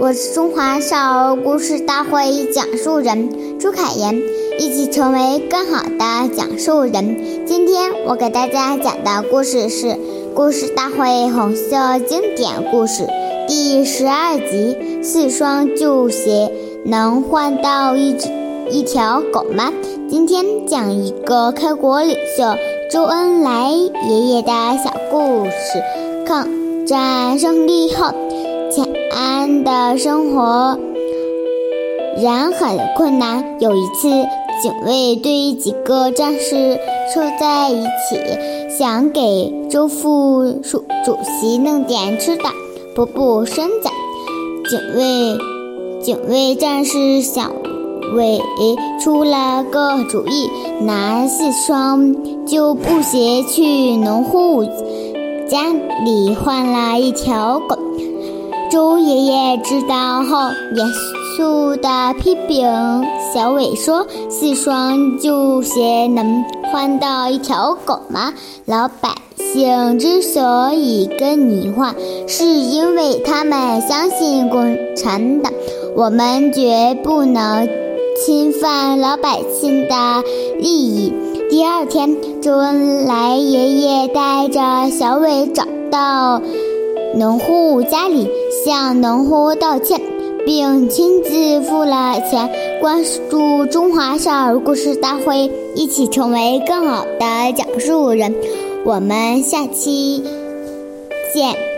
我是中华少儿故事大会讲述人朱凯言，一起成为更好的讲述人。今天我给大家讲的故事是《故事大会红色经典故事》第十二集：四双旧鞋能换到一只一条狗吗？今天讲一个开国领袖周恩来爷爷的小故事。抗战胜利后，建安的生活仍很困难。有一次，警卫对几个战士凑在一起，想给周副主主席弄点吃的，补补身子。警卫警卫战士小伟出了个主意，拿四双旧布鞋去农户家里换了一条狗。周爷爷知道后，严肃地批评小伟说：“四双旧鞋能换到一条狗吗？老百姓之所以跟你换，是因为他们相信共产党。我们绝不能侵犯老百姓的利益。”第二天，周恩来爷爷带着小伟找到农户家里。向农户道歉，并亲自付了钱。关注中华少儿故事大会，一起成为更好的讲述人。我们下期见。